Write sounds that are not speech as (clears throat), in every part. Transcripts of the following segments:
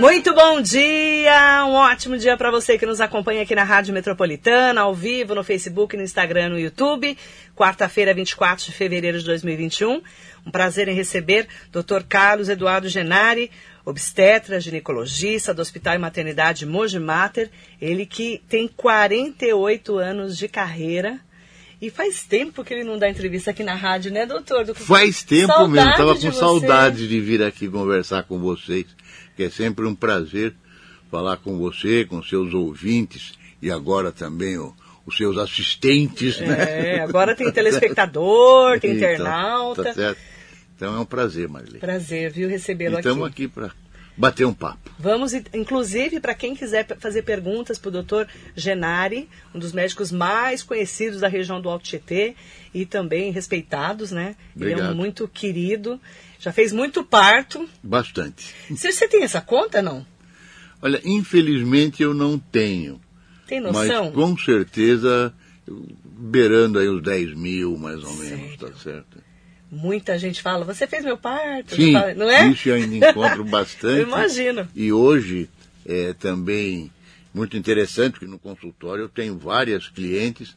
Muito bom dia, um ótimo dia para você que nos acompanha aqui na Rádio Metropolitana, ao vivo, no Facebook, no Instagram, no YouTube. Quarta-feira, 24 de fevereiro de 2021. Um prazer em receber Dr. Carlos Eduardo Genari, obstetra, ginecologista do Hospital e Maternidade Mogi. Ele que tem 48 anos de carreira. E faz tempo que ele não dá entrevista aqui na rádio, né, doutor? Faz tempo saudade mesmo, estava com saudade de vir aqui conversar com vocês que é sempre um prazer falar com você, com seus ouvintes e agora também o, os seus assistentes. Né? É, né? agora tem (laughs) telespectador, tem então, internauta. Tá certo. Então é um prazer, Marilene. Prazer, viu, recebê-lo aqui. Estamos aqui para bater um papo. Vamos, inclusive, para quem quiser fazer perguntas para o doutor Genari, um dos médicos mais conhecidos da região do Alto Tietê e também respeitados, né? Obrigado. Ele é um muito querido. Já fez muito parto. Bastante. Você tem essa conta, não? Olha, infelizmente eu não tenho. Tem noção? Mas com certeza, beirando aí os 10 mil, mais ou menos, tá certo? Muita gente fala, você fez meu parto, Sim, fala, não é? Isso eu ainda encontro (laughs) bastante. eu imagino. E hoje é também muito interessante, que no consultório eu tenho várias clientes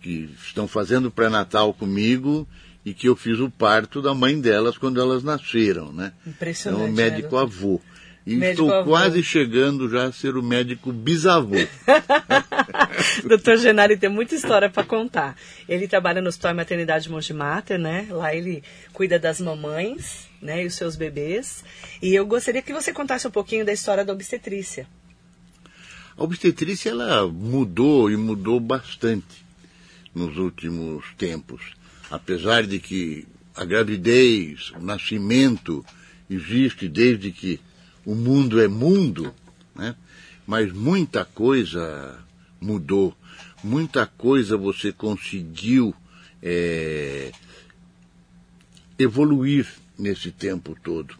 que estão fazendo pré-natal comigo e que eu fiz o parto da mãe delas quando elas nasceram, né? Impressionante. É um médico né, avô. E médico estou avô. quase chegando já a ser o médico bisavô. (laughs) Doutor Genari tem muita história para contar. Ele trabalha no Hospital Maternidade Monte Mater, né? Lá ele cuida das mamães, né? E os seus bebês. E eu gostaria que você contasse um pouquinho da história da obstetrícia. A obstetrícia, ela mudou e mudou bastante nos últimos tempos apesar de que a gravidez, o nascimento existe desde que o mundo é mundo, né? mas muita coisa mudou, muita coisa você conseguiu é, evoluir nesse tempo todo.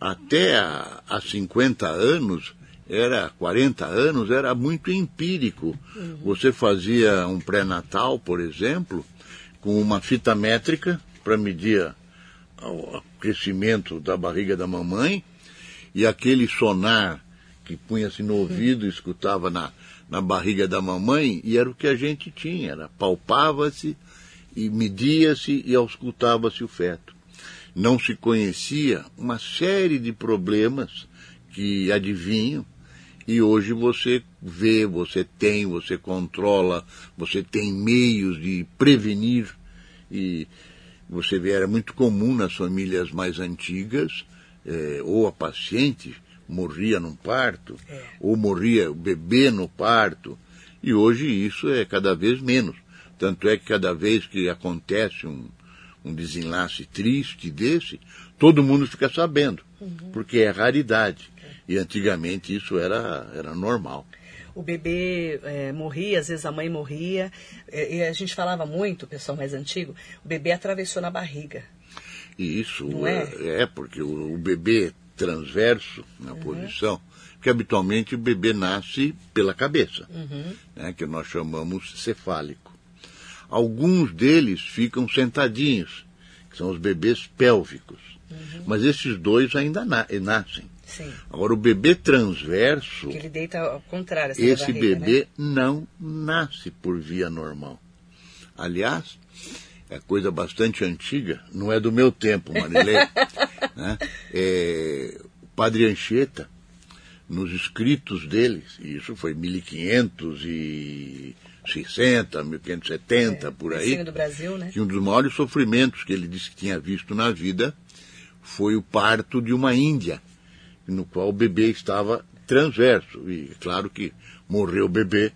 Até há 50 anos, era 40 anos, era muito empírico. Uhum. Você fazia um pré-natal, por exemplo, com uma fita métrica para medir o crescimento da barriga da mamãe e aquele sonar que punha-se no ouvido escutava na, na barriga da mamãe e era o que a gente tinha, era palpava-se e media-se e auscultava-se o feto. Não se conhecia uma série de problemas que adivinham e hoje você vê, você tem, você controla, você tem meios de prevenir. E você vê, era muito comum nas famílias mais antigas, é, ou a paciente morria num parto, é. ou morria o bebê no parto. E hoje isso é cada vez menos. Tanto é que cada vez que acontece um, um desenlace triste desse, todo mundo fica sabendo, uhum. porque é raridade. E antigamente isso era, era normal. O bebê é, morria, às vezes a mãe morria. E, e a gente falava muito, o pessoal mais antigo, o bebê atravessou na barriga. E isso é? é, é porque o, o bebê transverso na Uhum. posição, porque habitualmente o bebê nasce pela cabeça, Uhum. né, que nós chamamos cefálico. Alguns deles ficam sentadinhos, que são os bebês pélvicos. Uhum. Mas esses dois ainda na- nascem. Sim. Agora, o bebê transverso, Que ele deita ao contrário, assim, esse barriga, bebê Né? não nasce por via normal. Aliás, é coisa bastante antiga, não é do meu tempo, Marilê. (laughs) né? É, o padre Anchieta, nos escritos deles, e isso foi 1560, 1570, por aí, do Brasil, né? que um dos maiores sofrimentos que ele disse que tinha visto na vida foi o parto de uma índia, no qual o bebê estava transverso. E claro que morreu o bebê,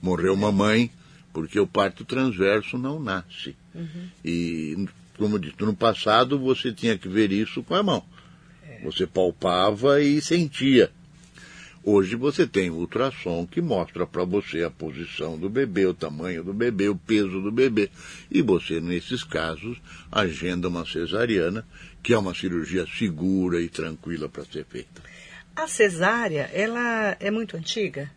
morreu mamãe, porque o parto transverso não nasce. E, como eu disse, no passado você tinha que ver isso com a mão. Você palpava e sentia. Hoje você tem ultrassom que mostra para você a posição do bebê, o tamanho do bebê, o peso do bebê. E você, nesses casos, agenda uma cesariana, que é uma cirurgia segura e tranquila para ser feita. A cesárea, ela é muito antiga?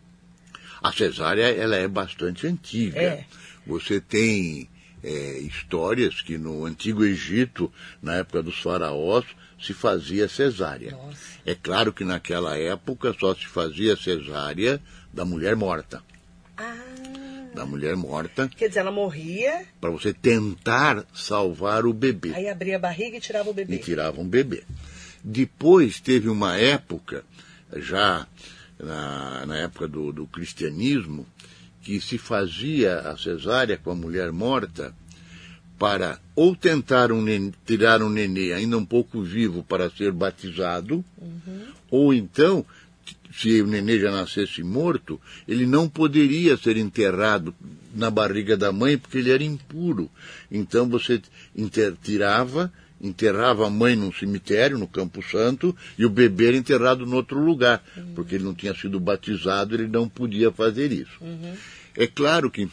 A cesárea ela é bastante antiga. É. Você tem é, histórias que no Antigo Egito, na época dos faraós, se fazia cesárea. Nossa. É claro que naquela época só se fazia cesárea da mulher morta. Ah, Da mulher morta, quer dizer, ela morria, para você tentar salvar o bebê. aí abria a barriga e tirava o bebê. e tirava um bebê. Depois teve uma época, já na, na época do, do cristianismo, que se fazia a cesárea com a mulher morta para ou tentar um nen- tirar um nenê ainda um pouco vivo para ser batizado, ou então, se o nenê já nascesse morto, ele não poderia ser enterrado na barriga da mãe porque ele era impuro. Então você inter- tirava, enterrava a mãe num cemitério, no Campo Santo, e o bebê era enterrado em outro lugar, porque ele não tinha sido batizado, ele não podia fazer isso. É claro que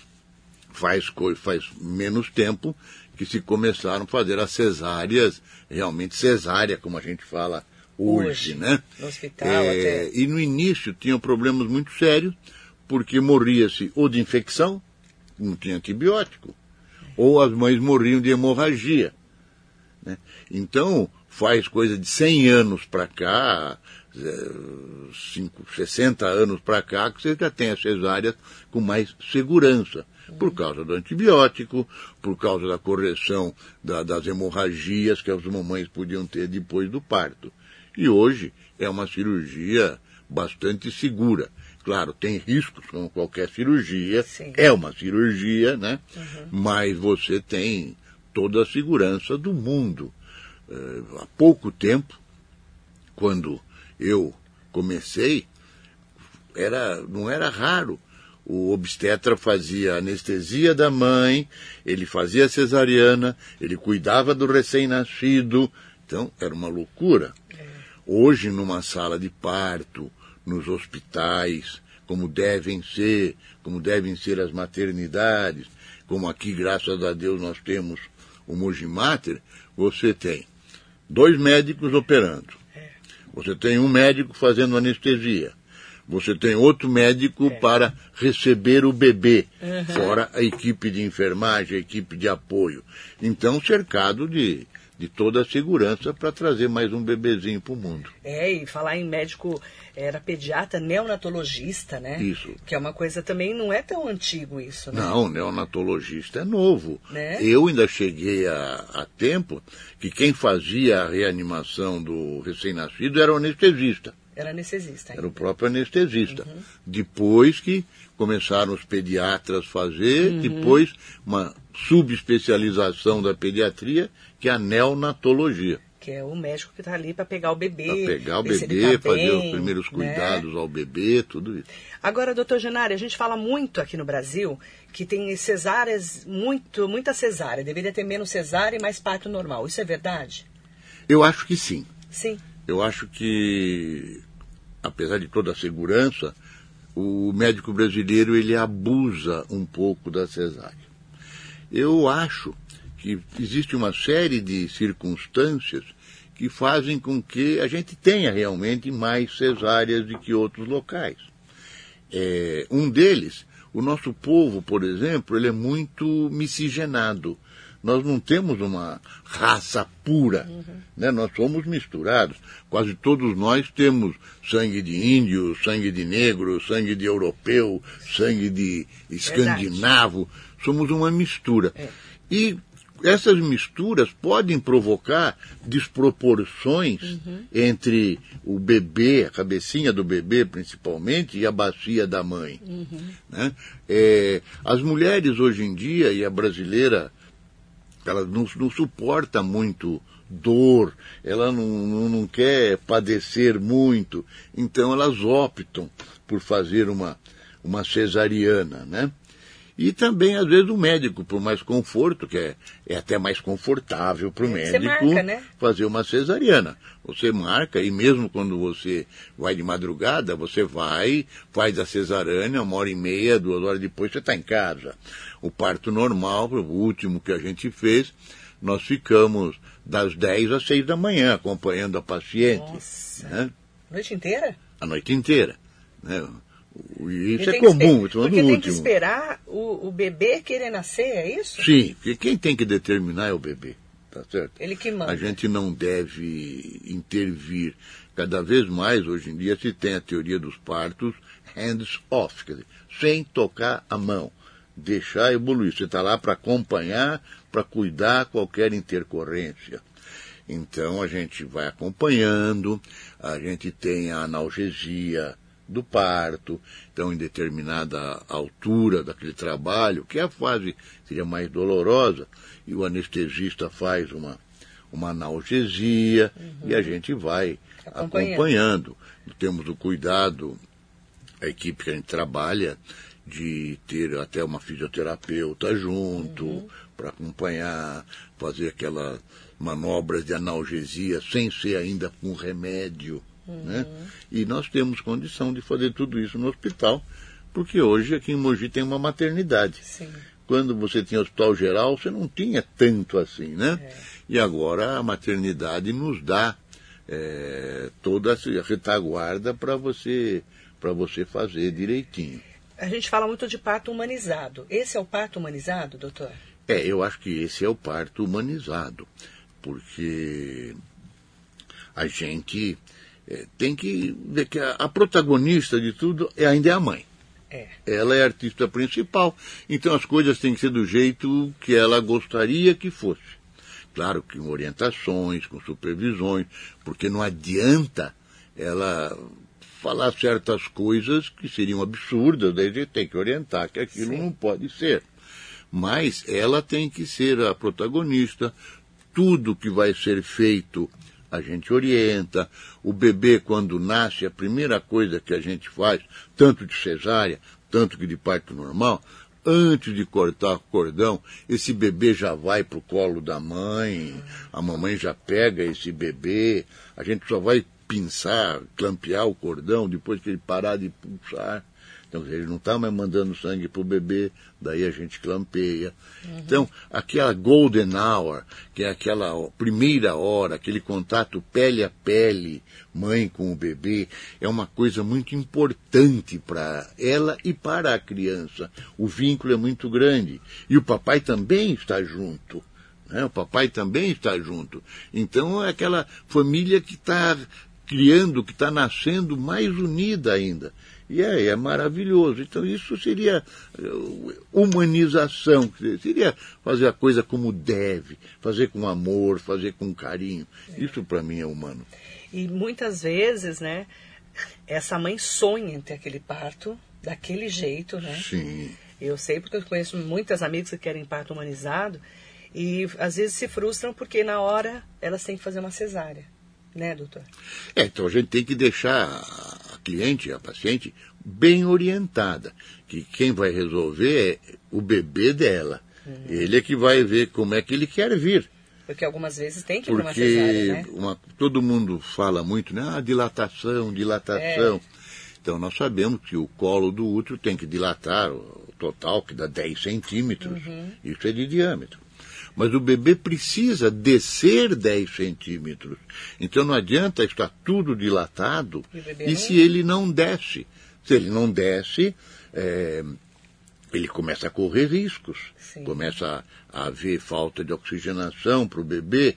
faz, faz menos tempo que se começaram a fazer as cesáreas, realmente cesárea, como a gente fala hoje, Hoje, né? no hospital até. E no início tinham problemas muito sérios, porque morria-se ou de infecção, não tinha antibiótico, ou as mães morriam de hemorragia. né? Então, faz coisa de 100 anos para cá, eh, cinco, 60 anos para cá, que você já tem as cesáreas com mais segurança. Por causa do antibiótico, por causa da correção da- das hemorragias que as mamães podiam ter depois do parto. E hoje é uma cirurgia bastante segura. Claro, tem riscos, como qualquer cirurgia. Sim. É uma cirurgia, né? Mas você tem toda a segurança do mundo. Eh, há pouco tempo, quando eu comecei, era, não era raro. O obstetra fazia anestesia da mãe, ele fazia cesariana, ele cuidava do recém-nascido. Então, era uma loucura. Hoje, numa sala de parto, nos hospitais, como devem ser, como devem ser as maternidades, como aqui, graças a Deus, nós temos o Mogimater, você tem dois médicos operando. Você tem um médico fazendo anestesia. Você tem outro médico para receber o bebê, fora a equipe de enfermagem, a equipe de apoio. Então, cercado de, de toda a segurança para trazer mais um bebezinho para o mundo. É, e falar em médico, era pediatra neonatologista, né? Isso. Que é uma coisa também, não é tão antigo isso, né? Não, neonatologista é novo. Né? Eu ainda cheguei a, a tempo que quem fazia a reanimação do recém-nascido era o anestesista. Era anestesista Era ainda. o próprio anestesista. Depois que começaram os pediatras a fazer, depois uma subespecialização da pediatria, que é a neonatologia. Que é o médico que está ali para pegar o bebê. Para pegar o bebê, tá fazer bem, os primeiros né? cuidados ao bebê, tudo isso. Agora, doutor Genari, a gente fala muito aqui no Brasil que tem cesáreas, muito, muita cesárea. Deveria ter menos cesárea e mais parto normal. Isso é verdade? Eu acho que sim. Sim. Eu acho que, apesar de toda a segurança, o médico brasileiro ele abusa um pouco da cesárea. Eu acho que existe uma série de circunstâncias que fazem com que a gente tenha realmente mais cesáreas do que outros locais. É, um deles, o nosso povo, por exemplo, ele é muito miscigenado. Nós não temos uma raça pura, né? nós somos misturados. Quase todos nós temos sangue de índio, sangue de negro, sangue de europeu, sangue de escandinavo. Somos uma mistura. E essas misturas podem provocar desproporções entre o bebê, a cabecinha do bebê principalmente, e a bacia da mãe. né? É, as mulheres hoje em dia, e a brasileira, ela não, não suporta muito dor, ela não, não, não quer padecer muito, então elas optam por fazer uma, uma cesariana, né? E também, às vezes, o médico, por mais conforto, que é, é até mais confortável para o Você médico marca, né? fazer uma cesariana. Você marca, e mesmo quando você vai de madrugada, você vai, faz a cesariana, uma hora e meia, duas horas depois você está em casa. O parto normal, o último que a gente fez, nós ficamos das 10 às 6 da manhã acompanhando a paciente. Nossa. Né? Noite inteira? A noite inteira. Né? E Isso é tem comum, é Porque no tem último. que esperar o, o bebê querer nascer, é isso? Sim, porque quem tem que determinar é o bebê. tá certo? Ele que manda. A gente não deve intervir. Cada vez mais, hoje em dia, se tem a teoria dos partos hands off, quer dizer, sem tocar a mão. Deixar evoluir. Você está lá para acompanhar, para cuidar qualquer intercorrência. Então a gente vai acompanhando, a gente tem a analgesia do parto, então em determinada altura daquele trabalho, que é a fase seria mais dolorosa, e o anestesista faz uma, uma analgesia uhum. e a gente vai acompanhando. acompanhando. Temos o cuidado, a equipe que a gente trabalha, de ter até uma fisioterapeuta junto uhum. para acompanhar, fazer aquelas manobras de analgesia sem ser ainda com remédio. Uhum. Né? E nós temos condição de fazer tudo isso no hospital, porque hoje aqui em Mogi tem uma maternidade. Sim. Quando você tinha hospital geral, você não tinha tanto assim, né? É. E agora a maternidade nos dá é, toda a retaguarda para você, você fazer direitinho. A gente fala muito de parto humanizado. Esse é o parto humanizado, doutor? É, eu acho que esse é o parto humanizado, porque a gente tem que ver que a, a, protagonista de tudo é, ainda é a mãe. É. Ela é a artista principal, então as coisas têm que ser do jeito que ela gostaria que fosse. Claro que com orientações, com supervisões, porque não adianta ela falar certas coisas que seriam absurdas, daí a gente tem que orientar que aquilo Sim. não pode ser. Mas ela tem que ser a protagonista, tudo que vai ser feito a gente orienta. O bebê, quando nasce, a primeira coisa que a gente faz, tanto de cesárea, tanto que de parto normal, antes de cortar o cordão, esse bebê já vai para o colo da mãe, a mamãe já pega esse bebê, a gente só vai pinçar, clampear o cordão depois que ele parar de pulsar. Então, ele não está mais mandando sangue para o bebê, daí a gente clampeia. Uhum. Então, aquela golden hour, que é aquela primeira hora, aquele contato pele a pele, mãe com o bebê, é uma coisa muito importante para ela e para a criança. O vínculo é muito grande. E o papai também está junto. Né? O papai também está junto. Então é aquela família que está criando, que está nascendo mais unida ainda. E é, é maravilhoso. Então isso seria uh, humanização, seria fazer a coisa como deve, fazer com amor, fazer com carinho. Isso para mim é humano. E muitas vezes, né, essa mãe sonha em ter aquele parto daquele jeito, né? Sim. Eu sei porque eu conheço muitas amigas que querem parto humanizado e às vezes se frustram porque na hora elas têm que fazer uma cesárea né, doutor? É, então a gente tem que deixar a cliente, a paciente, bem orientada. Que quem vai resolver é o bebê dela. Uhum. Ele é que vai ver como é que ele quer vir. Porque algumas vezes tem que ir uma cesárea, né? Uma, todo mundo fala muito, né? Ah, dilatação, dilatação. É. Então nós sabemos que o colo do útero tem que dilatar o total, que dá 10 centímetros. Uhum. Isso é de diâmetro. Mas o bebê precisa descer 10 centímetros. Então não adianta estar tudo dilatado e, e se ele não desce. Se ele não desce, é, ele começa a correr riscos. Sim. Começa a, a haver falta de oxigenação para o bebê.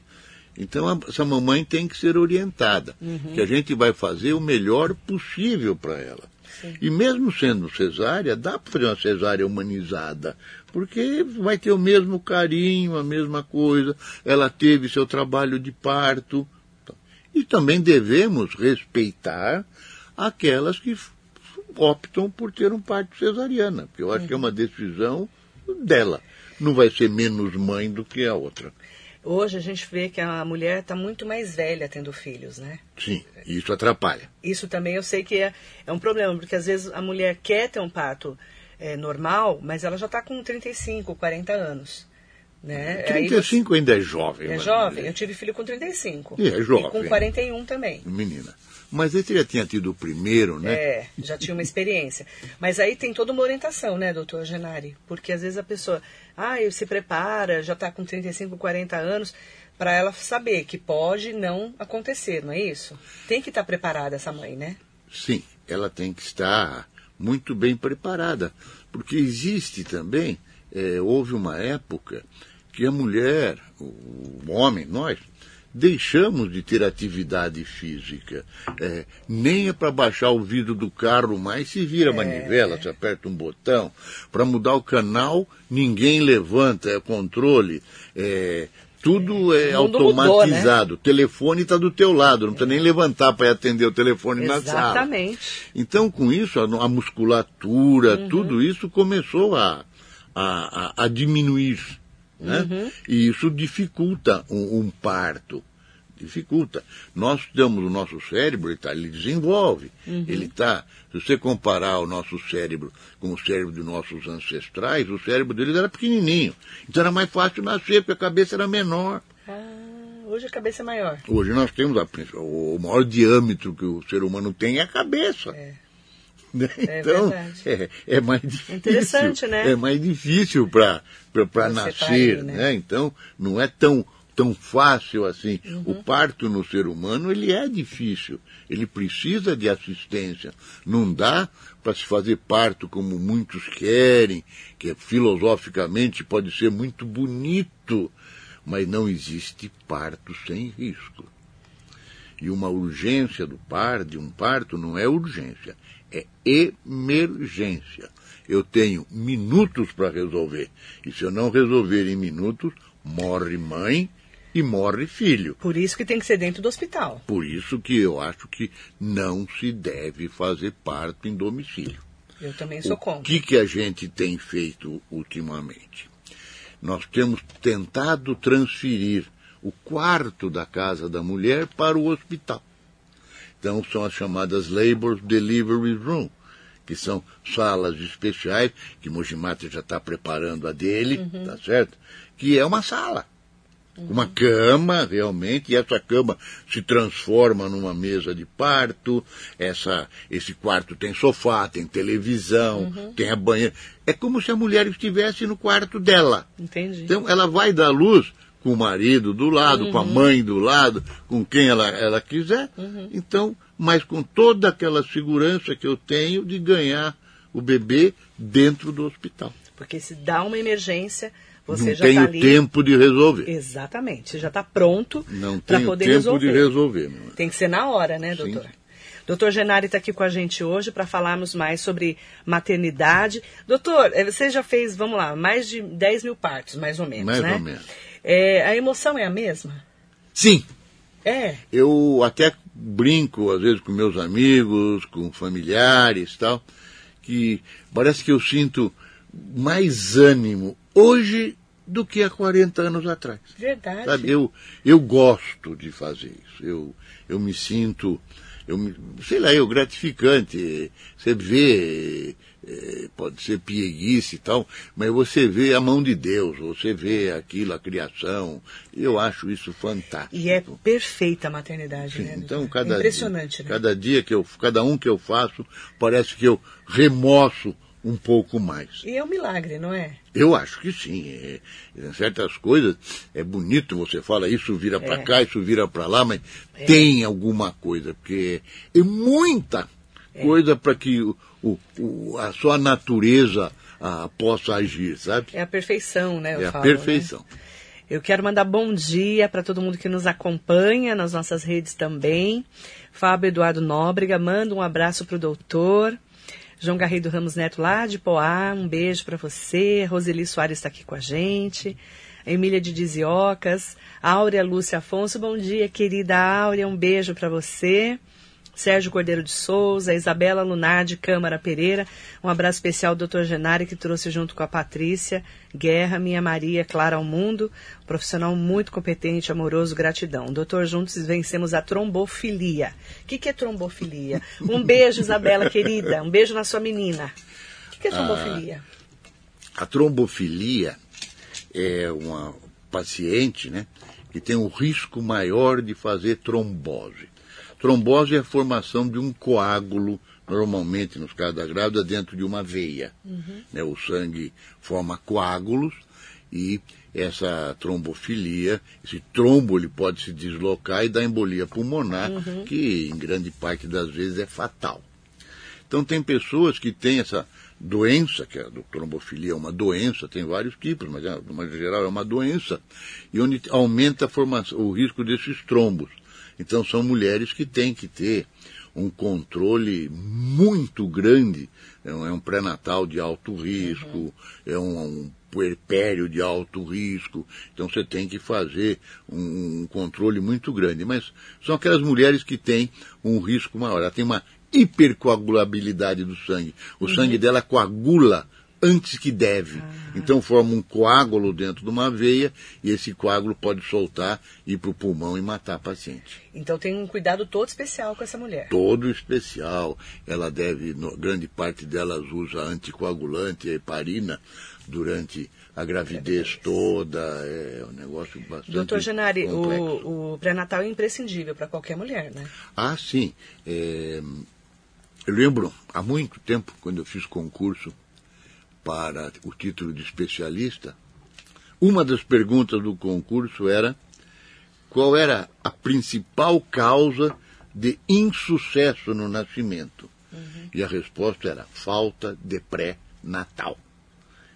Então a, essa mamãe tem que ser orientada, uhum. que a gente vai fazer o melhor possível para ela. Sim. E mesmo sendo cesárea, dá para fazer uma cesárea humanizada, porque vai ter o mesmo carinho, a mesma coisa. Ela teve seu trabalho de parto. E também devemos respeitar aquelas que optam por ter um parto cesariana, porque eu acho que é uma decisão dela. Não vai ser menos mãe do que a outra. Hoje a gente vê que a mulher está muito mais velha tendo filhos, né? Sim, isso atrapalha. Isso também eu sei que é, é um problema, porque às vezes a mulher quer ter um parto é, normal, mas ela já está com 35, 40 anos. Né? 35 você... ainda é jovem. É jovem. Eu tive filho com 35. E é jovem. E com 41 também. Menina. Mas ele já tinha tido o primeiro, né? É, já tinha uma experiência. Mas aí tem toda uma orientação, né, doutor Genari? Porque às vezes a pessoa, ah, se prepara, já está com 35, 40 anos, para ela saber que pode não acontecer, não é isso? Tem que estar tá preparada essa mãe, né? Sim, ela tem que estar muito bem preparada, porque existe também, é, houve uma época que a mulher, o homem, nós, deixamos de ter atividade física. É, nem é para baixar o vidro do carro mais, se vira a manivela, se aperta um botão. Para mudar o canal, ninguém levanta, é controle. É, tudo é automatizado. Mudou, né? O telefone está do teu lado, não precisa nem levantar para atender o telefone Exatamente. na sala. Exatamente. Então, com isso, a, a musculatura, uhum. tudo isso começou a, a, a, a diminuir. Né? Uhum. E isso dificulta um, um, parto. Dificulta. Nós temos o nosso cérebro, ele, tá, ele desenvolve. Uhum. Ele está. Se você comparar o nosso cérebro com o cérebro dos nossos ancestrais, o cérebro deles era pequenininho. Então era mais fácil nascer, porque a cabeça era menor. Ah, hoje a cabeça é maior. Hoje nós temos a, o maior diâmetro que o ser humano tem é a cabeça. É. Né? É então, é, é, mais difícil. Interessante, né? É mais difícil para nascer, tá né? né? Então, não é tão, tão fácil assim. Uhum. O parto no ser humano, ele é difícil. Ele precisa de assistência. Não dá para se fazer parto como muitos querem, que filosoficamente pode ser muito bonito, mas não existe parto sem risco. E uma urgência do par, de um parto não é urgência, é emergência. Eu tenho minutos para resolver. E se eu não resolver em minutos, morre mãe e morre filho. Por isso que tem que ser dentro do hospital. Por isso que eu acho que não se deve fazer parto em domicílio. Eu também sou contra. O que, que a gente tem feito ultimamente? Nós temos tentado transferir o quarto da casa da mulher para o hospital. Então, são as chamadas Labor Delivery Room, que são salas especiais, que Mojimata já está preparando a dele, uhum. tá certo? Que é uma sala. Uhum. Uma cama, realmente, e essa cama se transforma numa mesa de parto, essa, esse quarto tem sofá, tem televisão, uhum. tem a banheira. É como se a mulher estivesse no quarto dela. Entendi. Então, ela vai dar luz com o marido do lado, uhum. com a uhum. mãe do lado, com quem ela, ela quiser. Uhum. Então, mas com toda aquela segurança que eu tenho de ganhar o bebê dentro do hospital. Porque se dá uma emergência, você não já está ali. tempo de resolver. Exatamente. Você já está pronto para poder tempo resolver. de resolver. Tem que ser na hora, né, doutor? Sim. Doutor Genari está aqui com a gente hoje para falarmos mais sobre maternidade. Doutor, eh, você já fez, vamos lá, mais de 10 mil partos, mais ou menos, mais né? Mais ou menos. É, a emoção é a mesma? Sim. É. Eu até brinco, às vezes, com meus amigos, com familiares tal, que parece que eu sinto mais ânimo hoje do que há 40 anos atrás. Verdade. Sabe? Eu, eu gosto de fazer isso. Eu, eu me sinto, eu me, sei lá, eu gratificante. Você vê pode ser pieguice e tal, mas você vê a mão de Deus, você vê aquilo, a criação. Eu acho isso fantástico. E é perfeita a maternidade, Sim, né? Então, cada, Impressionante, né? Cada dia que eu, cada um que eu faço, parece que eu remoço um pouco mais. E é um milagre, não é? Eu acho que sim. É, é certas coisas é bonito, você fala isso vira é. para cá, isso vira para lá, mas é. tem alguma coisa, porque é muita é. Coisa para que o, o, a sua natureza a, possa agir, sabe? É a perfeição, né? é a falo, perfeição. Né? Eu quero mandar bom dia para todo mundo que nos acompanha nas nossas redes também. Fábio Eduardo Nóbrega, manda um abraço para o doutor. João Garrido Ramos Neto, lá de Poá, um beijo para você. Roseli Soares está aqui com a gente. A Emília de Diziocas. Áurea Lúcia Afonso, bom dia, querida Áurea, um beijo para você. Sérgio Cordeiro de Souza, Isabela Lunar de Câmara Pereira. Um abraço especial ao doutor Genari, que trouxe junto com a Patrícia Guerra, minha Maria, Clara ao Mundo. Profissional muito competente, amoroso, gratidão. Doutor, juntos vencemos a trombofilia. O que, que é trombofilia? Um beijo, Isabela, querida. Um beijo na sua menina. O que, que é trombofilia? A, a trombofilia é uma paciente, né? que tem um risco maior de fazer trombose. Trombose é a formação de um coágulo, normalmente nos casos da grávida, dentro de uma veia. Uhum. Né, o sangue forma coágulos e essa trombofilia, esse trombo ele pode se deslocar e dar embolia pulmonar, uhum. que em grande parte das vezes é fatal. Então tem pessoas que têm essa doença, que a trombofilia é uma doença, tem vários tipos, mas é, de uma geral é uma doença, e onde aumenta formação, o risco desses trombos. Então são mulheres que têm que ter um controle muito grande, é um, é pré-natal de alto risco, uhum. é um, um puerpério de alto risco, então você tem que fazer um, um, controle muito grande. Mas são aquelas mulheres que têm um risco maior, ela tem uma hipercoagulabilidade do sangue. O uhum. sangue dela coagula antes que deve. Ah. Então forma um coágulo dentro de uma veia e esse coágulo pode soltar, ir para o pulmão e matar a paciente. Então tem um cuidado todo especial com essa mulher. Todo especial. Ela deve, no, grande parte delas usa anticoagulante, heparina, durante a gravidez toda. É um negócio bastante. Doutor Genari, o, o pré-natal é imprescindível para qualquer mulher, né? Ah, sim. É, eu lembro, há muito tempo, quando eu fiz concurso para o título de especialista, uma das perguntas do concurso era qual era a principal causa de insucesso no nascimento. Uhum. E a resposta era falta de pré-natal.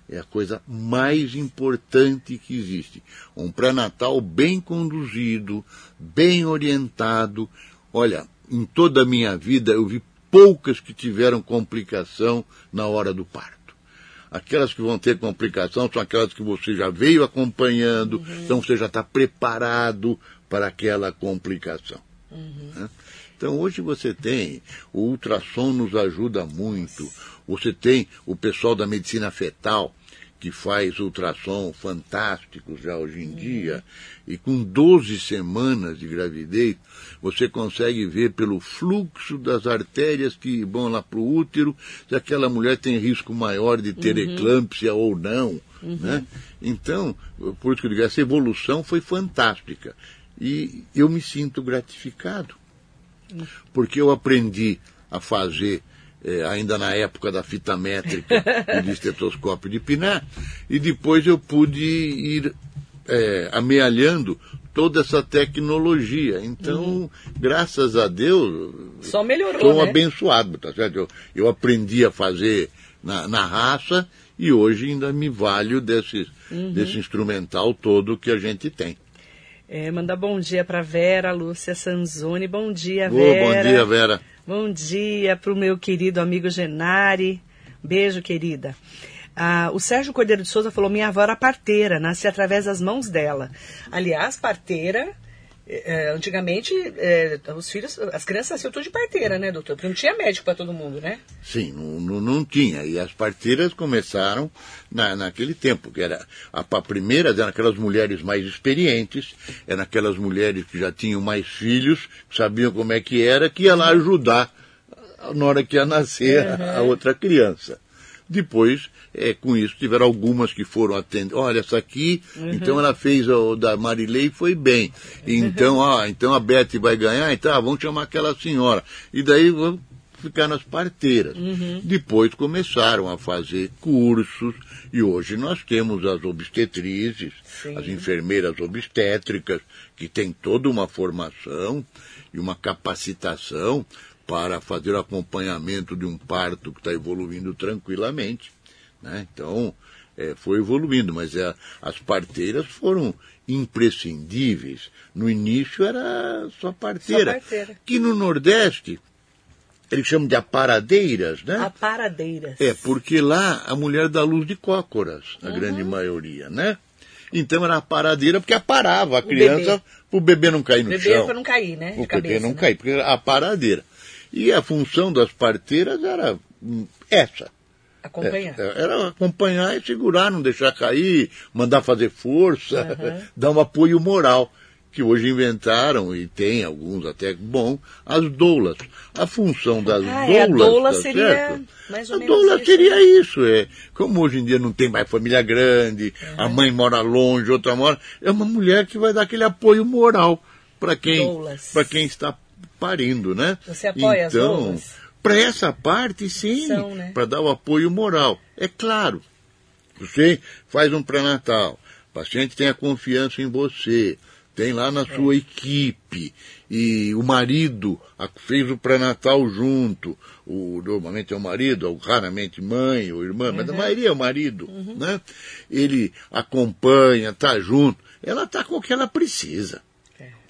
É a coisa mais importante que existe. Um pré-natal bem conduzido, bem orientado. Olha, em toda a minha vida eu vi poucas que tiveram complicação na hora do parto. Aquelas que vão ter complicação são aquelas que você já veio acompanhando, uhum. então você já está preparado para aquela complicação. Uhum. Né? Então hoje você tem, o ultrassom nos ajuda muito, você tem o pessoal da medicina fetal, que faz ultrassom fantásticos já hoje em dia, e com 12 semanas de gravidez, você consegue ver pelo fluxo das artérias que vão lá para o útero se aquela mulher tem risco maior de ter uhum. eclâmpsia ou não. Uhum. Né? Então, por isso que eu digo, essa evolução foi fantástica. E eu me sinto gratificado, porque eu aprendi a fazer é, ainda na época da fita métrica e do (laughs) estetoscópio de pinar, e depois eu pude ir é, amealhando toda essa tecnologia. Então, uhum. graças a Deus, só melhorou. Sou né? abençoado, tá certo? Eu, eu aprendi a fazer na, na, raça e hoje ainda me valho desse, uhum. desse instrumental todo que a gente tem. É, mandar bom dia para Vera Lúcia Sanzoni. Bom dia, Vera. Oh, bom dia, Vera. Bom dia para o meu querido amigo Genari. Beijo, querida. Ah, o Sérgio Cordeiro de Souza falou: minha avó era parteira, nasci através das mãos dela. Aliás, parteira é, antigamente, é, os filhos, as crianças nasciam tudo de parteira, né, doutor? Porque não tinha médico para todo mundo, né? Sim, não, não, tinha. E as parteiras começaram na, naquele tempo, que era a, a primeira eram aquelas mulheres mais experientes, eram aquelas mulheres que já tinham mais filhos, sabiam como é que era, que ia lá ajudar na hora que ia nascer uhum. a outra criança. Depois, é, com isso, tiveram algumas que foram atender. Olha, essa aqui, uhum. então ela fez o da Marilei foi bem. Então, (laughs) ah, então a Beth vai ganhar, então ah, vamos chamar aquela senhora. E daí vamos ficar nas parteiras. Uhum. Depois começaram a fazer cursos e hoje nós temos as obstetrizes, Sim. as enfermeiras obstétricas, que têm toda uma formação e uma capacitação para fazer o acompanhamento de um parto que está evoluindo tranquilamente. Né? Então, é, foi evoluindo, mas é, as parteiras foram imprescindíveis. No início era só parteira, só parteira. que no Nordeste eles chamam de aparadeiras, né? Aparadeiras. É, porque lá a mulher dá luz de cócoras, a uhum. grande maioria, né? Então era a paradeira porque aparava a o criança para o bebê não cair no bebê chão. para não cair, né? O bebê não né? cair, porque era a paradeira. E a função das parteiras era essa. Acompanhar. É, era acompanhar e segurar, não deixar cair, mandar fazer força, uhum. (laughs) dar um apoio moral. Que hoje inventaram, e tem alguns até bom, as doulas. A função das ah, doulas. É, a doula tá seria certo? mais ou a menos. Doula isso, seria né? isso, é. Como hoje em dia não tem mais família grande, uhum. a mãe mora longe, outra mora. É uma mulher que vai dar aquele apoio moral para quem, quem está parindo, né? Você apoia então, para essa parte, sim, né? para dar o apoio moral. É claro, você faz um pré-natal, o paciente tem a confiança em você, tem lá na sua equipe, e o marido fez o pré-natal junto, o, normalmente é o marido, ou raramente mãe ou irmã, uhum. mas a maioria é o marido, uhum. né? Ele acompanha, está junto, ela está com o que ela precisa.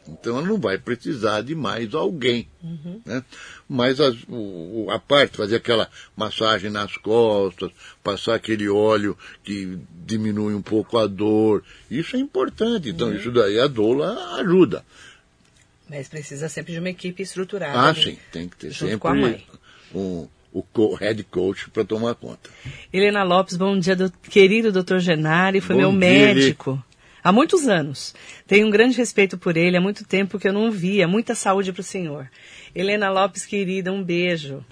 Então ela não vai precisar de mais alguém. Uhum. Né? Mas as, o, a parte, fazer aquela massagem nas costas, passar aquele óleo que diminui um pouco a dor, isso é importante. Então uhum. isso daí a doula ajuda. Mas precisa sempre de uma equipe estruturada. Ah, sim, tem que ter sempre um, o head coach para tomar conta. Helena Lopes, bom dia, do, querido doutor Genari, foi bom meu médico. Há muitos anos. Tenho um grande respeito por ele, há muito tempo que eu não via. Muita saúde para o senhor. Helena Lopes, querida, um beijo.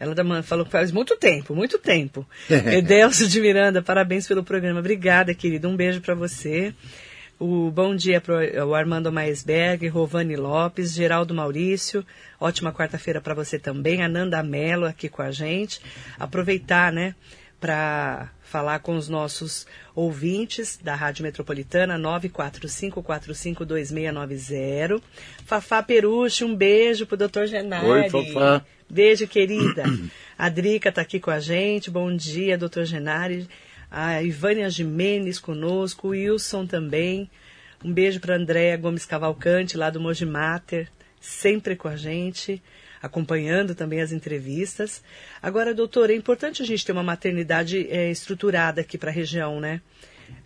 Ela falou que faz muito tempo, muito tempo. (laughs) Edelso de Miranda, parabéns pelo programa. Obrigada, querida. Um beijo para você. O bom dia para o Armando Maisberg, Rovani Lopes, Geraldo Maurício. Ótima quarta-feira para você também. Ananda Mello aqui com a gente. Aproveitar, né, para falar com os nossos ouvintes da Rádio Metropolitana 945452690. Fafá Peruche, um beijo pro Dr. Genari. Oi, Fafá. Beijo, querida. (clears throat) A Drica está aqui com a gente. Bom dia, Dr. Genari. A Ivânia Jimenez conosco, o Wilson também. Um beijo para Andréa Gomes Cavalcante, lá do Mojimater, sempre com a gente acompanhando também as entrevistas. Agora, doutor, é importante a gente ter uma maternidade é, estruturada aqui para a região, né?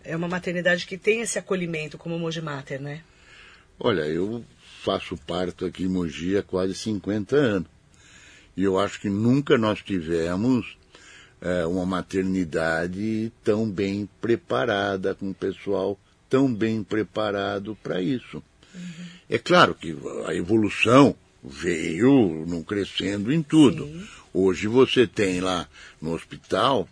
É uma maternidade que tem esse acolhimento como o Mogi Mater, né? Olha, eu faço parto aqui em Mogi há quase 50 anos. E eu acho que nunca nós tivemos é, uma maternidade tão bem preparada, com um pessoal tão bem preparado para isso. Uhum. É claro que a evolução veio não crescendo em tudo. Sim. Hoje você tem lá no hospital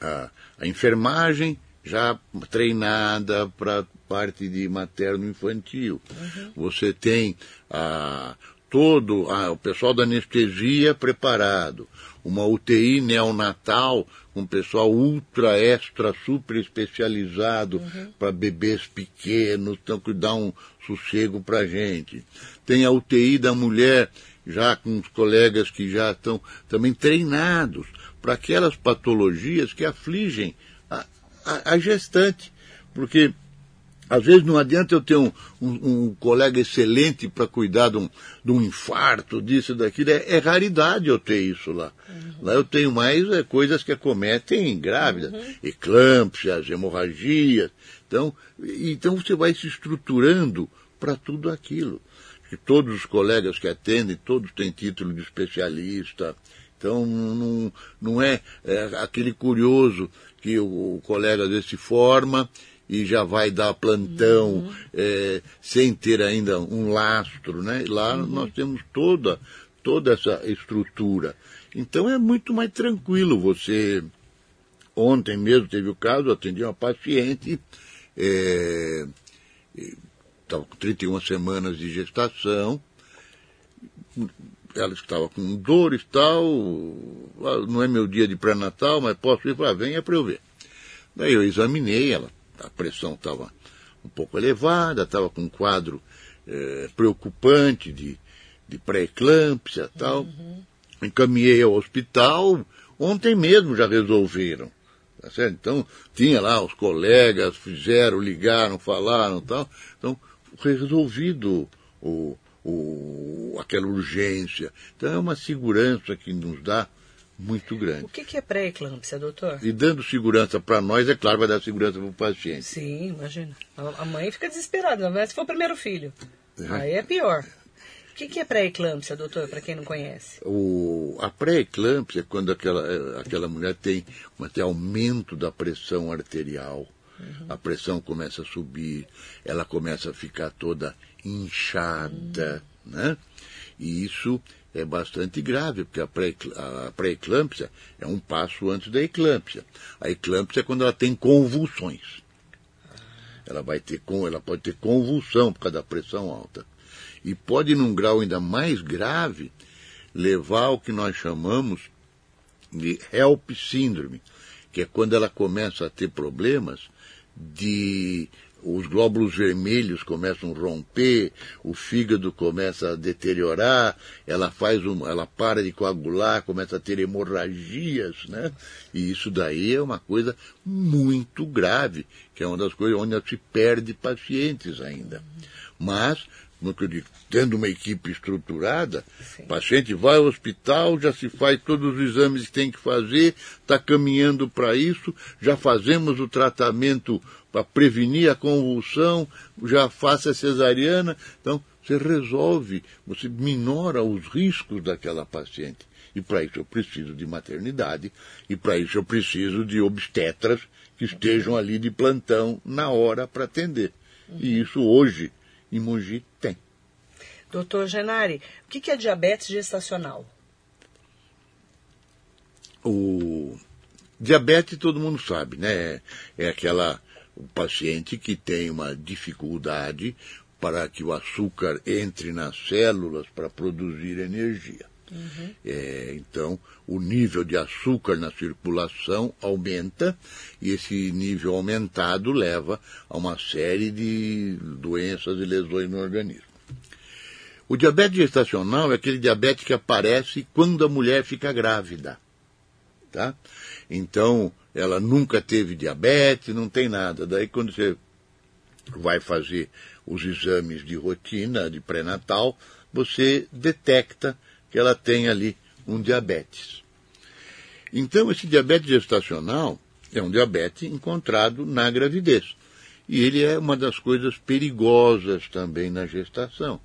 a, a enfermagem já treinada para parte de materno-infantil. Uhum. Você tem a, todo a, o pessoal da anestesia preparado, uma UTI neonatal com pessoal ultra, extra, super especializado uhum. para bebês pequenos, então que dá um sossego para a gente tem a UTI da mulher, já com os colegas que já estão também treinados para aquelas patologias que afligem a, a, a, gestante. Porque às vezes não adianta eu ter um, um, um colega excelente para cuidar de um, de um, infarto, disso, daquilo. É, é, raridade eu ter isso lá. Uhum. Lá eu tenho mais é, coisas que acometem grávidas, uhum. eclâmpsias, hemorragias. Então, então você vai se estruturando para tudo aquilo que todos os colegas que atendem, todos têm título de especialista. Então não, não é, é aquele curioso que o, o, colega às vezes se forma e já vai dar plantão uhum. é, sem ter ainda um lastro, né? Lá uhum. nós temos toda, toda essa estrutura. Então é muito mais tranquilo você. Ontem mesmo teve o caso, atendi uma paciente, é, estava com 31 semanas de gestação, ela estava com dores e tal, ah, não é meu dia de pré-natal, mas posso ir para venha para eu ver. Daí eu examinei ela, a pressão estava um pouco elevada, estava com um quadro é, preocupante de, de pré-eclâmpsia e tal. Uhum. Encaminhei ao hospital, ontem mesmo já resolveram. Tá certo? Então, tinha lá os colegas, fizeram, ligaram, falaram tal. Então, resolvido o, o, aquela urgência. Então é uma segurança que nos dá muito grande. O que, que é pré-eclâmpsia, doutor? E dando segurança para nós, é claro, vai dar segurança para o paciente. Sim, imagina. A mãe fica desesperada, mas se for o primeiro filho. É. Aí é pior. O que, que é pré-eclâmpsia, doutor, para quem não conhece? O, a pré-eclâmpsia é quando aquela, aquela mulher tem um até aumento da pressão arterial Uhum. A pressão começa a subir, ela começa a ficar toda inchada, uhum. né? E isso é bastante grave, porque a pré-eclâmpsia é um passo antes da eclâmpsia. A eclâmpsia é quando ela tem convulsões. Ela, vai ter, ela pode ter convulsão por causa da pressão alta. E pode, num grau ainda mais grave, levar ao que nós chamamos de HELP síndrome, que é quando ela começa a ter problemas de os glóbulos vermelhos começam a romper, o fígado começa a deteriorar, ela faz um, ela para de coagular, começa a ter hemorragias, né? E isso daí é uma coisa muito grave, que é uma das coisas onde se perde pacientes ainda. Mas eu digo, tendo uma equipe estruturada, o paciente vai ao hospital, já se faz todos os exames que tem que fazer, está caminhando para isso, já fazemos o tratamento para prevenir a convulsão, já faça a cesariana. Então, você resolve, você minora os riscos daquela paciente. E para isso eu preciso de maternidade, e para isso eu preciso de obstetras que estejam ali de plantão na hora para atender. E isso hoje em Mogi tem. Doutor Genari, o que é diabetes gestacional? O diabetes todo mundo sabe, né? É aquela o paciente que tem uma dificuldade para que o açúcar entre nas células para produzir energia. Uhum. É, então, o nível de açúcar na circulação aumenta e esse nível aumentado leva a uma série de doenças e lesões no organismo. O diabetes gestacional é aquele diabetes que aparece quando a mulher fica grávida. Tá? Então, ela nunca teve diabetes, não tem nada. Daí, quando você vai fazer os exames de rotina, de pré-natal, você detecta que ela tem ali um diabetes. Então, esse diabetes gestacional é um diabetes encontrado na gravidez. E ele é uma das coisas perigosas também na gestação.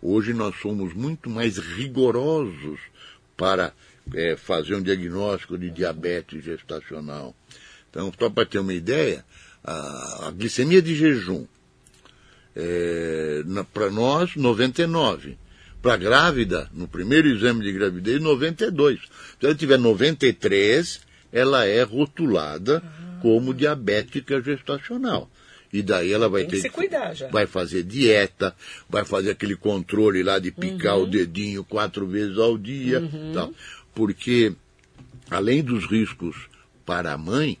Hoje nós somos muito mais rigorosos para é, fazer um diagnóstico de diabetes gestacional. Então, só para ter uma ideia, a, a glicemia de jejum, é, para nós, 99. Para a grávida, no primeiro exame de gravidez, 92. Se ela tiver 93, ela é rotulada ah. como diabética gestacional. E daí ela vai Tem ter que se cuidar já. vai fazer dieta, vai fazer aquele controle lá de picar uhum. o dedinho quatro vezes ao dia, uhum. tal. Porque além dos riscos para a mãe,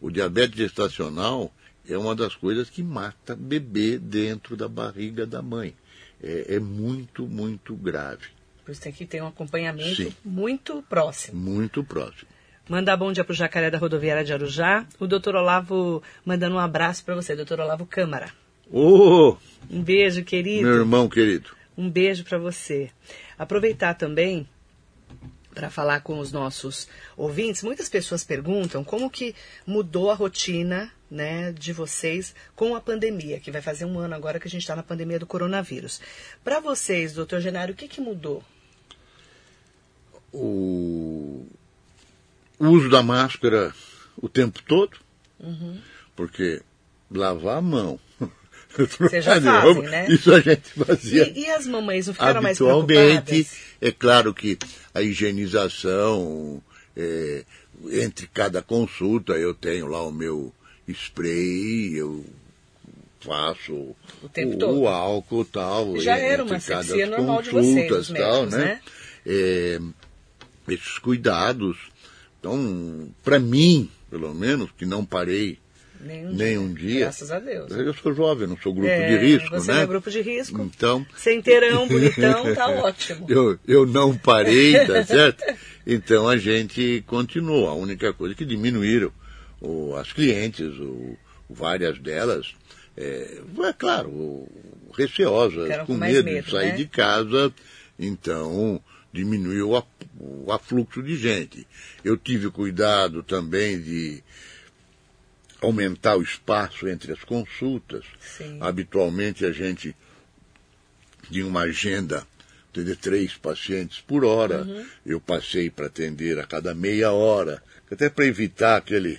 o diabetes gestacional é uma das coisas que mata bebê dentro da barriga da mãe é, é muito, muito grave. Por isso tem que ter um acompanhamento Sim. muito próximo. Muito próximo. Mandar bom dia para o Jacaré da Rodoviária de Arujá. O doutor Olavo mandando um abraço para você, doutor Olavo Câmara. Oh! Um beijo, querido. Meu irmão querido. Um beijo para você. Aproveitar também para falar com os nossos ouvintes. Muitas pessoas perguntam como que mudou a rotina né, de vocês com a pandemia, que vai fazer um ano agora que a gente está na pandemia do coronavírus. Para vocês, doutor Genário, o que, que mudou? O... uso da máscara o tempo todo, uhum. porque lavar a mão, (laughs) Vocês já fazem, né? Isso a gente fazia. E, e as mamães não ficaram mais preocupadas? é claro que a higienização, é, entre cada consulta, eu tenho lá o meu spray, eu faço o, o, o álcool tal. Já era uma asepsia normal de vocês, tal, médicos, né? né? É, esses cuidados. Então, para mim, pelo menos, que não parei Nenhum, Nenhum dia. dia. Graças a Deus. Eu sou jovem, não sou grupo é, de risco, você né? Você é grupo de risco. Então. Sem terão, (laughs) bonitão, tá ótimo. Eu, eu não parei, tá certo? Então a gente continuou. A única coisa que diminuíram o, as clientes, o, várias delas, é, é claro, receosas, com, com medo, medo, de sair né? de casa. Então, diminuiu o, o afluxo de gente. Eu tive cuidado também de aumentar o espaço entre as consultas. Sim. Habitualmente a gente tinha uma agenda de três pacientes por hora. Uhum. Eu passei para atender a cada meia hora, até para evitar aquele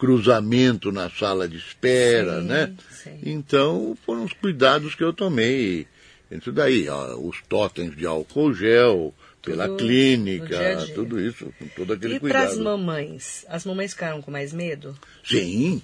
cruzamento na sala de espera, sim, né? Sim. Então foram os cuidados que eu tomei. Isso daí, ó, os totens de álcool gel, pela tudo clínica, dia dia. tudo isso, com todo aquele e cuidado. E para as mamães? As mamães ficaram com mais medo? Sim.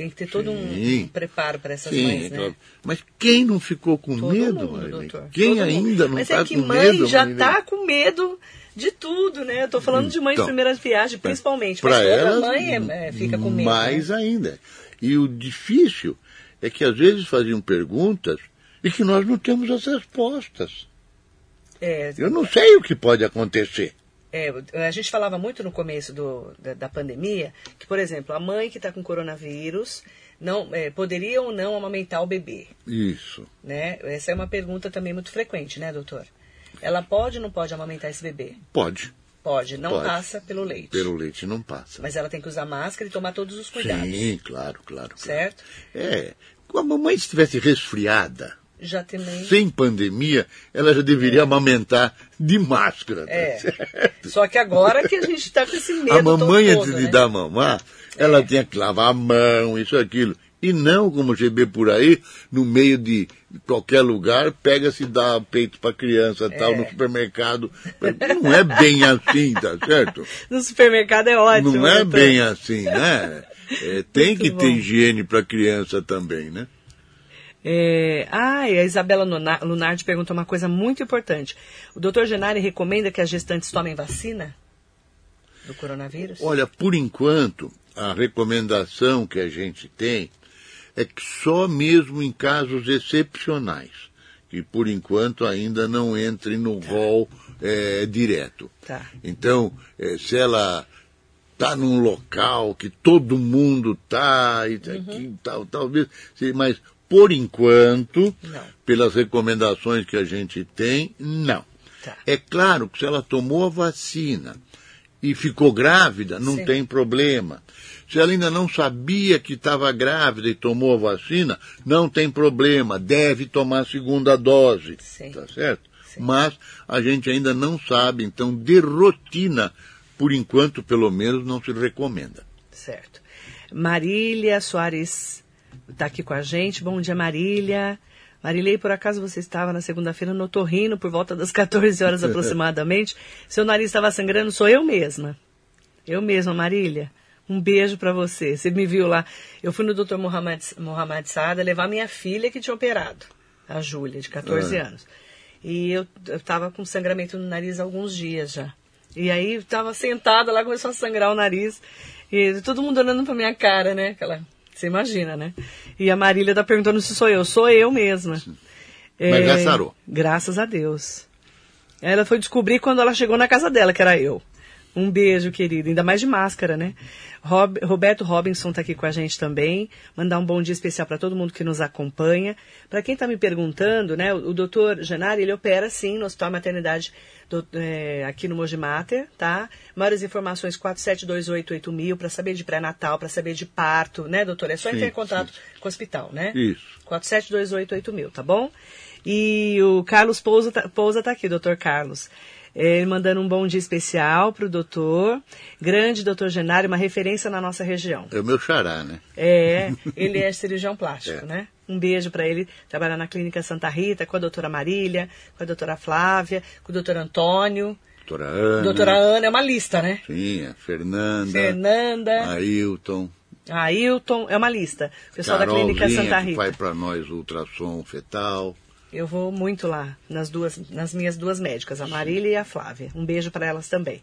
Tem que ter todo um preparo para essas Sim, mães, né? claro. mas quem não ficou com Todo medo, mundo. Quem Todo ainda mundo. não Mas está é que com mãe medo? já está com medo de tudo, né? Eu tô falando de mães Então, de primeira viagem, principalmente. Pra Mas toda elas, mãe é- é, fica com medo. Mais né? ainda. E o difícil é que às vezes faziam perguntas e que nós não temos as respostas. É, Eu não sei o que pode acontecer. É, a gente falava muito no começo do, da, da pandemia que, por exemplo, a mãe que está com coronavírus não é, poderia ou não amamentar o bebê, Isso. né? Essa é uma pergunta também muito frequente, né, doutor? Ela pode ou não pode amamentar esse bebê? Pode. Pode, não Pode. passa pelo leite. Pelo leite não passa. Mas ela tem que usar máscara e tomar todos os cuidados. Sim, claro, claro. claro. Certo? É. Se a mamãe estivesse resfriada, Já também. sem pandemia, ela já deveria amamentar de máscara. tá É. certo? Só que agora que a gente está com esse medo A mamãe, todo, antes né? de dar mamar, ela tinha que lavar a mão, isso, aquilo. E não, como você vê por aí, no meio de qualquer lugar, pega-se e dá peito para criança, tal, É. no supermercado. Não é bem assim, tá certo? (laughs) No supermercado é ótimo. Não é doutor. bem assim, né? (laughs) É, tem Muito que ter bom. higiene para criança também, né? É, ah, e a Isabela Luna- Lunardi perguntou uma coisa muito importante. O doutor Genari recomenda que as gestantes tomem vacina do coronavírus? Olha, por enquanto, a recomendação que a gente tem é que só mesmo em casos excepcionais, que por enquanto ainda não entrem no rol eh, direto. Tá. Então, eh, se ela está num local que todo mundo está, e tá aqui, tal, talvez, mas por enquanto, Não. pelas recomendações que a gente tem, não. Tá. É claro que se ela tomou a vacina e ficou grávida, não Sim. tem problema. Se ela ainda não sabia que estava grávida e tomou a vacina, não tem problema, deve tomar a segunda dose. Sim. Tá certo? Sim. Mas a gente ainda não sabe, então de rotina, por enquanto, pelo menos, não se recomenda. Certo. Marília Soares está aqui com a gente. Bom dia, Marília. Marilei, por acaso você estava na segunda-feira no Torrino por volta das (laughs) 14 horas aproximadamente? Seu nariz estava sangrando? Sou eu mesma. Eu mesma, Marília. Um beijo para você. Você me viu lá. Eu fui no Dr. Mohamed, Mohamed Saada levar minha filha que tinha operado, a Júlia, de 14 Ah. anos. E eu estava com sangramento no nariz há alguns dias já. E aí estava sentada lá, começou a sangrar o nariz. E todo mundo olhando pra minha cara, né? Aquela, você imagina, né? E a Marília tá perguntando se sou eu. Sou eu mesma. Mas já sarou. Graças a Deus. Ela foi descobrir quando ela chegou na casa dela, que era eu. Um beijo, querido. Ainda mais de máscara, né? Rob- Roberto Robinson está aqui com a gente também. Mandar um bom dia especial para todo mundo que nos acompanha. Para quem está me perguntando, né? O, o doutor Genari, ele opera sim no Hospital Maternidade do- é, aqui no Mogi Mater, tá? Maiores informações 47288000 para saber de pré-natal, para saber de parto, né, doutor? É só Sim, entrar em contato sim. com o hospital, né? Isso. 47288000, tá bom? E o Carlos Pousa tá, Pousa tá aqui, doutor Carlos. Ele mandando um bom dia especial pro doutor. Grande doutor Genário, uma referência na nossa região. É o meu xará, né? É, (laughs) ele é cirurgião plástico, É. né? Um beijo para ele. Trabalhar na Clínica Santa Rita com a doutora Marília, com a doutora Flávia, com o doutor Antônio, Doutora Ana. doutora Ana. É uma lista, né? Sim, a Fernanda. Fernanda, Ailton. Ailton, é uma lista. O pessoal da Carolzinha, Clínica Santa que Rita. faz para nós o ultrassom fetal. Eu vou muito lá, nas duas, nas minhas duas médicas, a Marília e a Flávia. Um beijo para elas também.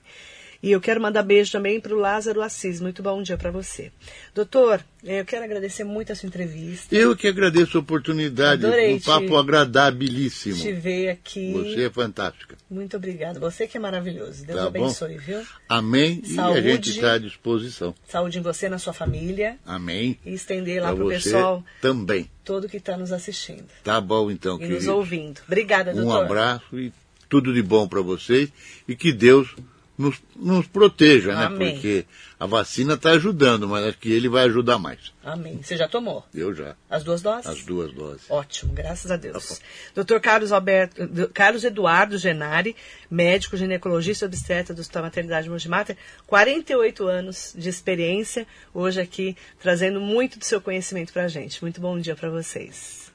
E eu quero mandar beijo também para o Lázaro Assis. Muito bom dia para você. Doutor, eh, eu quero agradecer muito a sua entrevista. Eu que agradeço a oportunidade. Adorei um te- papo agradabilíssimo. Te ver aqui. Você é fantástica. Muito obrigada. Você que é maravilhoso. Deus Tá bom? abençoe, viu? Amém. E a Saúde. gente está à disposição. Saúde em você na sua família. Amém. E estender lá para o pessoal também. todo que está nos assistindo Tá bom então, e querido. nos ouvindo. Obrigada, Um doutor. abraço e tudo de bom para vocês e que Deus nos, nos proteja, né? Amém. Porque a vacina está ajudando, mas acho que ele vai ajudar mais. Amém. Você já tomou? Eu já. As duas doses? As duas doses. Ótimo, graças a Tá Deus. Dr. Carlos, Alberto, Carlos Eduardo Genari, médico ginecologista obstetra do Hospital Maternidade Mater, 48 anos de experiência, hoje aqui trazendo muito do seu conhecimento para a gente. Muito bom dia para vocês.